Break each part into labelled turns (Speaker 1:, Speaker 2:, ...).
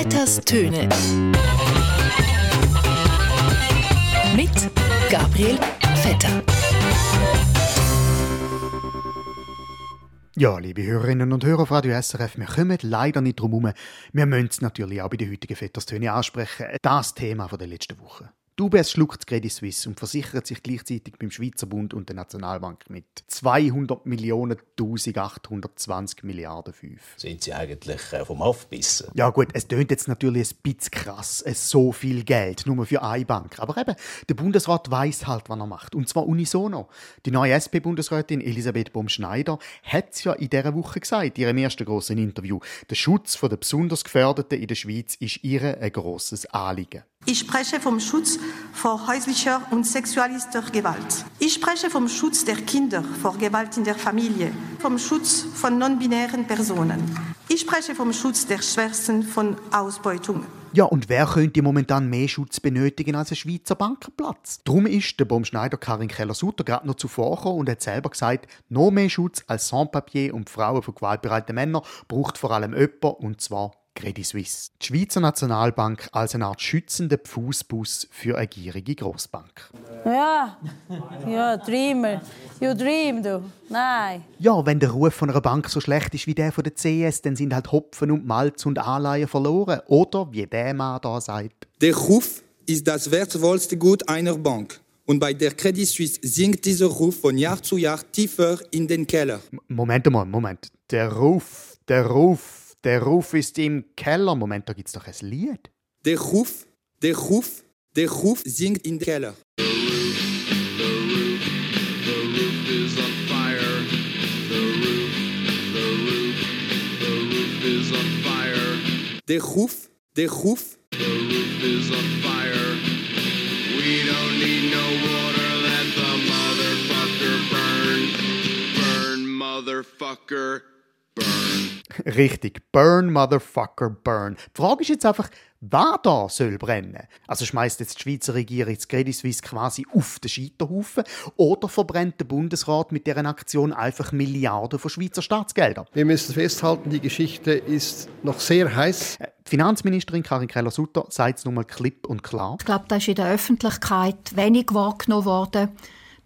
Speaker 1: Vetters Töne. Mit Gabriel Vetter.
Speaker 2: Ja, liebe Hörerinnen und Hörer auf Radio SRF, wir kommen leider nicht drum herum. Wir müssen es natürlich auch bei den heutigen Vetterstöne ansprechen. Das Thema der letzten Woche. Die UBS schluckt Credit Suisse und versichert sich gleichzeitig beim Schweizer Bund und der Nationalbank mit 200 Millionen 1820 Milliarden 5.
Speaker 3: Sind Sie eigentlich äh, vom Aufbissen?
Speaker 2: Ja gut, es tönt jetzt natürlich ein bisschen krass, es so viel Geld, nur für eine Bank. Aber eben, der Bundesrat weiß halt, was er macht. Und zwar unisono. Die neue SP-Bundesrätin Elisabeth Baum-Schneider hat es ja in dieser Woche gesagt, in ihrem ersten grossen Interview. Der Schutz der besonders Gefährdeten in der Schweiz ist ihr ein grosses Anliegen.
Speaker 4: Ich spreche vom Schutz vor häuslicher und sexualischer Gewalt. Ich spreche vom Schutz der Kinder vor Gewalt in der Familie, vom Schutz von non-binären Personen. Ich spreche vom Schutz der Schwersten von Ausbeutung.
Speaker 2: Ja, und wer könnte momentan mehr Schutz benötigen als ein Schweizer Bankenplatz? Darum ist der Baumschneider Karin Keller-Sutter gerade noch zuvor gekommen und hat selber gesagt, noch mehr Schutz als Sans-Papier und Frauen von gewaltbereiten Männern braucht vor allem jemand, und zwar Credit Suisse. Die Schweizer Nationalbank als eine Art schützender Fußbus für eine gierige Grossbank.
Speaker 5: Ja, ja, Dreamer. You dream, du. Nein.
Speaker 2: Ja, wenn der Ruf von einer Bank so schlecht ist wie der von der CS, dann sind halt Hopfen und Malz und Anleihen verloren. Oder, wie der Mann da sagt.
Speaker 6: Der Ruf ist das wertvollste Gut einer Bank. Und bei der Credit Suisse sinkt dieser Ruf von Jahr zu Jahr tiefer in den Keller.
Speaker 2: Moment mal, Moment. Der Ruf, der Ruf der Ruf ist im Keller. Moment, da gibt's doch ein Lied.
Speaker 6: Der Ruf, der Ruf, der Ruf singt in den Keller. Der Ruf, der Ruf. The roof is on fire. We don't need no water, let
Speaker 2: the motherfucker burn. Burn, motherfucker. Richtig. Burn, Motherfucker, burn. Die Frage ist jetzt einfach, wer da soll brennen? Also schmeißt jetzt die Schweizer Regierung das Credit Suisse quasi auf den Scheiterhaufen oder verbrennt der Bundesrat mit deren Aktion einfach Milliarden von Schweizer Staatsgeldern?
Speaker 7: Wir müssen festhalten, die Geschichte ist noch sehr heiß.
Speaker 2: Äh, die Finanzministerin Karin Keller-Sutter sagt es nochmal klipp und klar.
Speaker 8: Ich glaube, das ist in der Öffentlichkeit wenig wahrgenommen worden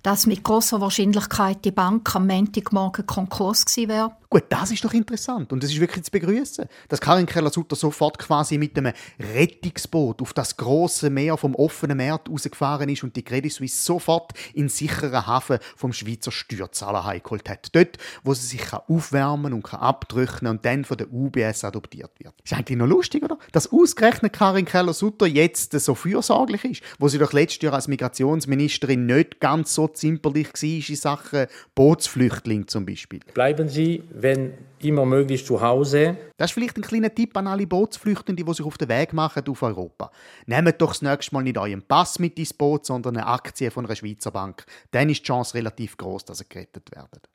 Speaker 8: dass mit großer Wahrscheinlichkeit die Bank am Montagmorgen Konkurs gewesen wäre.
Speaker 2: Gut, das ist doch interessant und es ist wirklich zu begrüßen, dass Karin Keller-Sutter sofort quasi mit einem Rettungsboot auf das große Meer vom offenen Meer rausgefahren ist und die Credit Suisse sofort in sicheren Hafen vom Schweizer Steuerzahler heimgeholt hat. Dort, wo sie sich aufwärmen und abdrücken und dann von der UBS adoptiert wird. Ist eigentlich noch lustig, oder? Dass ausgerechnet Karin Keller-Sutter jetzt so fürsorglich ist, wo sie doch letztes Jahr als Migrationsministerin nicht ganz so zimperlich war in Sachen Bootsflüchtling zum Beispiel.
Speaker 9: Bleiben Sie wenn immer möglich zu Hause.
Speaker 2: Das ist vielleicht ein kleiner Tipp an alle Bootsflüchtenden, die sich auf den Weg machen auf Europa. Nehmt doch das nächste Mal nicht euren Pass mit ins Boot, sondern eine Aktie von einer Schweizer Bank. Dann ist die Chance relativ groß, dass ihr gerettet werdet.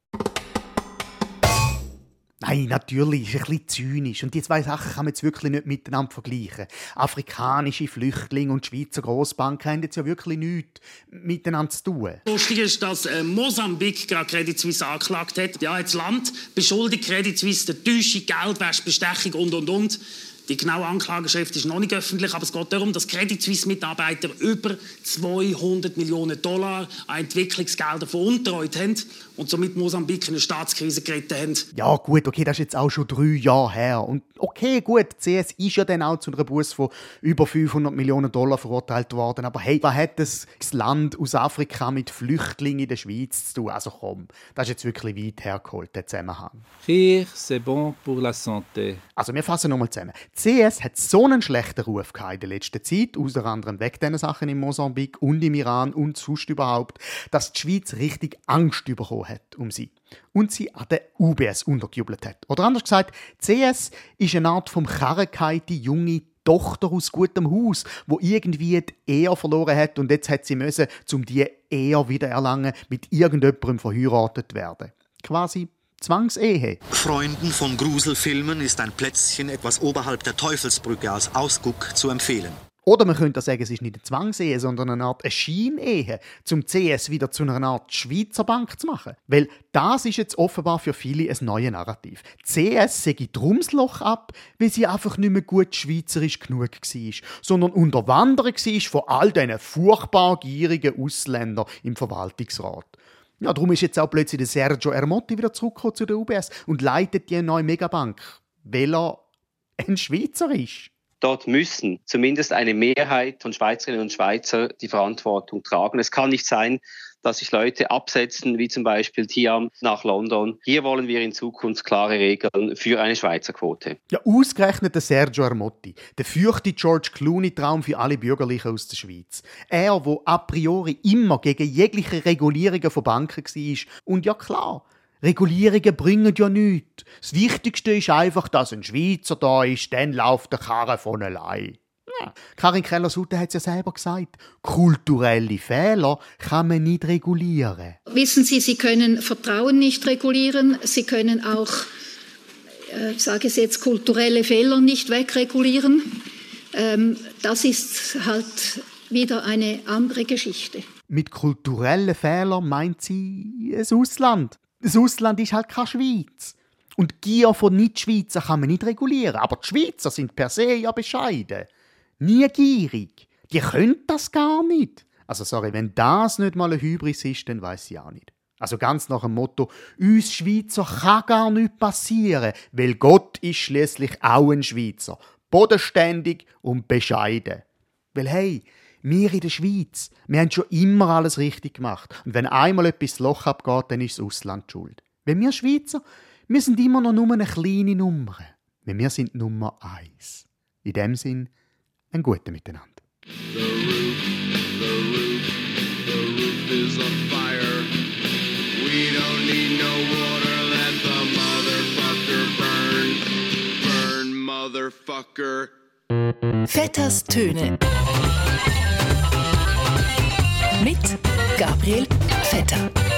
Speaker 2: Nein, natürlich, ist ein bisschen zynisch. Und die zwei Sachen kann man jetzt wirklich nicht miteinander vergleichen. Afrikanische Flüchtlinge und Schweizer Grossbanken haben jetzt ja wirklich nichts miteinander zu tun.
Speaker 10: Lustig ist, dass äh, Mosambik gerade Credit Suisse angeklagt hat. Ja, das Land beschuldigt Credit Suisse der Täuschung, Geldwäsche, Bestechung und, und, und. Die genaue Anklageschrift ist noch nicht öffentlich, aber es geht darum, dass Credit Suisse-Mitarbeiter über 200 Millionen Dollar an Entwicklungsgelder veruntreut haben und somit Mosambik in eine Staatskrise geritten haben.
Speaker 2: Ja gut, okay, das ist jetzt auch schon drei Jahre her. Und okay, gut, CS ist ja dann auch zu einer Buß von über 500 Millionen Dollar verurteilt worden. Aber hey, was hat das Land aus Afrika mit Flüchtlingen in der Schweiz zu tun? Also komm, das ist jetzt wirklich weit hergeholt, der Zusammenhang.
Speaker 11: Rire, c'est bon pour la santé.
Speaker 2: Also wir fassen nochmal zusammen. CS hat so einen schlechten Ruf in der letzten Zeit, unter anderem wegen diesen Sachen in Mosambik und im Iran und sonst überhaupt, dass die Schweiz richtig Angst bekommen hat um sie. Und sie an der UBS untergejubelt hat. Oder anders gesagt, CS ist eine Art vom Karrenkeite junge Tochter aus gutem Haus, wo irgendwie die Ehe verloren hat und jetzt hat sie müssen, um die Ehe wieder erlangen, mit irgendjemandem verheiratet werden. Quasi Zwangsehe.
Speaker 12: Freunden von Gruselfilmen ist ein Plätzchen etwas oberhalb der Teufelsbrücke als Ausguck zu empfehlen.
Speaker 2: Oder man könnte sagen, es ist nicht eine Zwangsehe, sondern eine Art eine Scheinehe, zum CS wieder zu einer Art Schweizer Bank zu machen. Weil das ist jetzt offenbar für viele ein neues Narrativ. CS sei Drumsloch ab, weil sie einfach nicht mehr gut schweizerisch genug war, sondern unterwandert war von all diesen furchtbar gierigen Ausländern im Verwaltungsrat. Ja, darum ist jetzt auch plötzlich der Sergio Ermotti wieder zurückgekommen zu der UBS und leitet die neue Megabank, weil er ein Schweizer ist.
Speaker 12: Dort müssen zumindest eine Mehrheit von Schweizerinnen und Schweizern die Verantwortung tragen. Es kann nicht sein, dass sich Leute absetzen, wie zum Beispiel Tiam nach London. Hier wollen wir in Zukunft klare Regeln für eine Schweizer Quote.
Speaker 2: Ja, ausgerechnet der Sergio Armotti, der fürchte George Clooney-Traum für alle Bürgerlichen aus der Schweiz. Er, wo a priori immer gegen jegliche Regulierungen von Banken war. Und ja klar, Regulierungen bringen ja nichts. Das Wichtigste ist einfach, dass ein Schweizer da ist, dann läuft der Karre von allein. Karin Keller-Sutter hat es ja selber gesagt. Kulturelle Fehler kann man nicht regulieren.
Speaker 8: Wissen Sie, Sie können Vertrauen nicht regulieren. Sie können auch, äh, sage ich jetzt, kulturelle Fehler nicht wegregulieren. Ähm, das ist halt wieder eine andere Geschichte.
Speaker 2: Mit kulturellen Fehlern meint sie das Ausland. Das Ausland ist halt keine Schweiz. Und Gier von Nicht-Schweizer kann man nicht regulieren. Aber die Schweizer sind per se ja bescheiden. Nie gierig. Die können das gar nicht. Also sorry, wenn das nicht mal ein Hybris ist, dann weiß ich auch nicht. Also ganz nach dem Motto, uns Schweizer kann gar nichts passieren, weil Gott ist schließlich auch ein Schweizer. Bodenständig und bescheiden. Weil hey, wir in der Schweiz, wir haben schon immer alles richtig gemacht. Und wenn einmal etwas Loch abgeht, dann ist das Ausland schuld. Weil wir Schweizer, wir sind immer noch nur eine kleine Nummer. Weil wir sind Nummer eins. In dem Sinn, ein gutes Miteinander.
Speaker 13: The roof, the roof, the roof is on fire. We don't need no water, let the motherfucker burn. Burn, motherfucker.
Speaker 1: Vetters Töne. Mit Gabriel Vetter.